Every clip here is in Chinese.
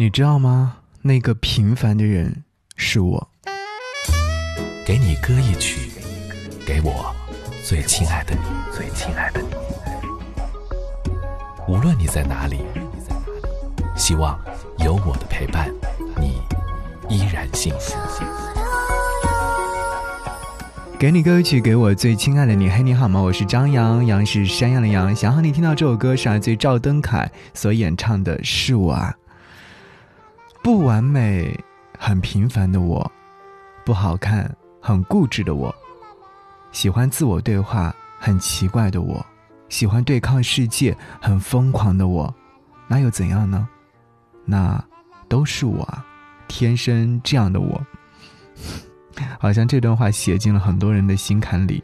你知道吗？那个平凡的人是我。给你歌一曲，给我最亲爱的你，最亲爱的你。无论你在哪里，希望有我的陪伴，你依然幸福。给你歌曲，给我最亲爱的你。嘿，你好吗？我是张扬，杨是山羊的羊。想和你听到这首歌，是来自赵登凯所演唱的《是我啊》。不完美，很平凡的我；不好看，很固执的我；喜欢自我对话，很奇怪的我；喜欢对抗世界，很疯狂的我。那又怎样呢？那都是我，啊，天生这样的我。好像这段话写进了很多人的心坎里。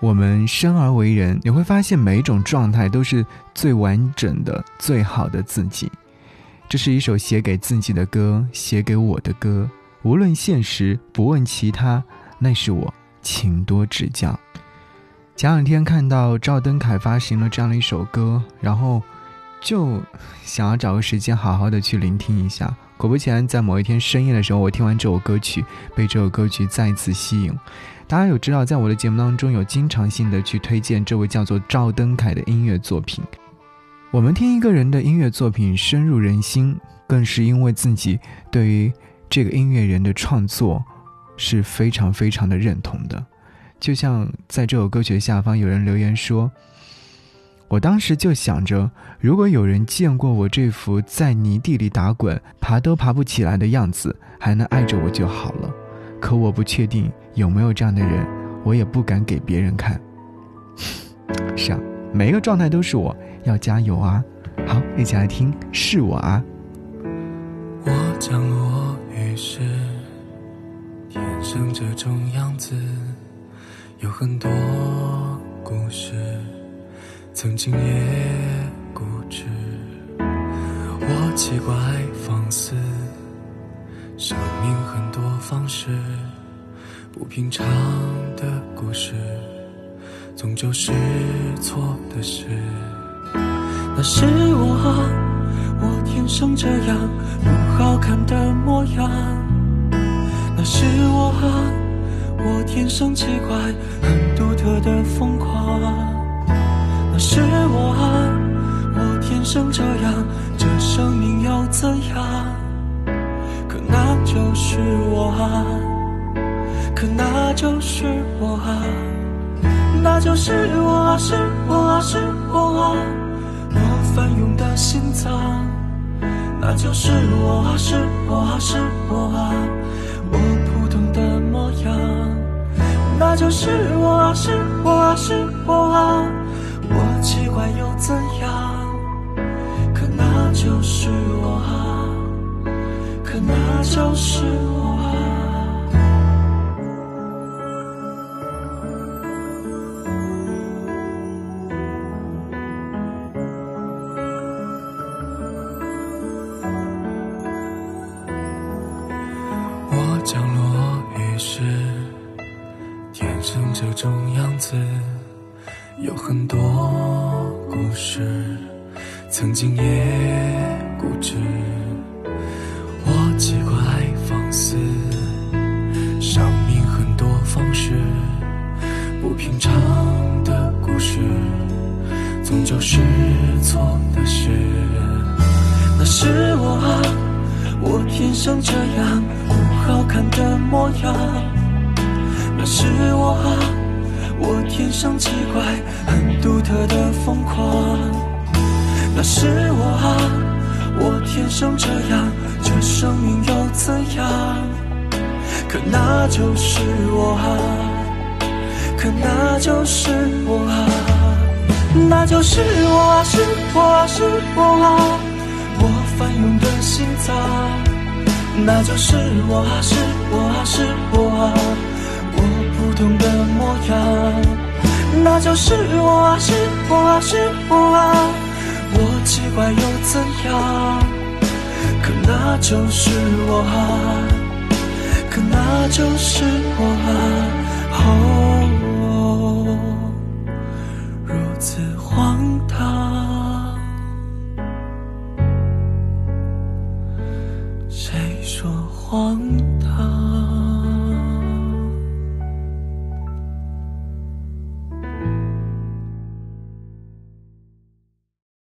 我们生而为人，你会发现每一种状态都是最完整的、最好的自己。这是一首写给自己的歌，写给我的歌。无论现实，不问其他，那是我，请多指教。前两天看到赵登凯发行了这样的一首歌，然后就想要找个时间好好的去聆听一下。果不其然，在某一天深夜的时候，我听完这首歌曲，被这首歌曲再次吸引。大家有知道，在我的节目当中，有经常性的去推荐这位叫做赵登凯的音乐作品。我们听一个人的音乐作品深入人心，更是因为自己对于这个音乐人的创作是非常非常的认同的。就像在这首歌曲的下方有人留言说：“我当时就想着，如果有人见过我这副在泥地里打滚、爬都爬不起来的样子，还能爱着我就好了。可我不确定有没有这样的人，我也不敢给别人看。是啊，每一个状态都是我。”要加油啊！好，一起来听，是我啊。我降落于世，天生这种样子，有很多故事，曾经也固执。我奇怪放肆，生命很多方式，不平常的故事，终究是错的事。那是我，我天生这样不好看的模样。那是我，我天生奇怪很独特的疯狂。那是我，我天生这样，这生命又怎样？可那就是我，可那就是我啊，那就是我，是我，是我啊，我。翻涌的心脏，那就是我，是我，是我啊，我普通的模样。那就是我，是我，是我啊，我奇怪又怎样？可那就是我啊，可那就是我。是，天生这种样子，有很多故事，曾经也固执。我奇怪放肆，生命很多方式，不平常的故事，终究是错的事。那是我啊。我天生这样好看的模样，那是我啊，我天生奇怪很独特的疯狂，那是我啊，我天生这样，这生命又怎样？可那就是我啊，可那就是我啊，那就是我啊，是我啊是我啊我。翻涌的心脏，那就是我啊，是我啊，是我啊，我普通的模样。那就是我啊，是我啊，是我啊，我奇怪又怎样？可那就是我啊，可那就是我。谁荒唐？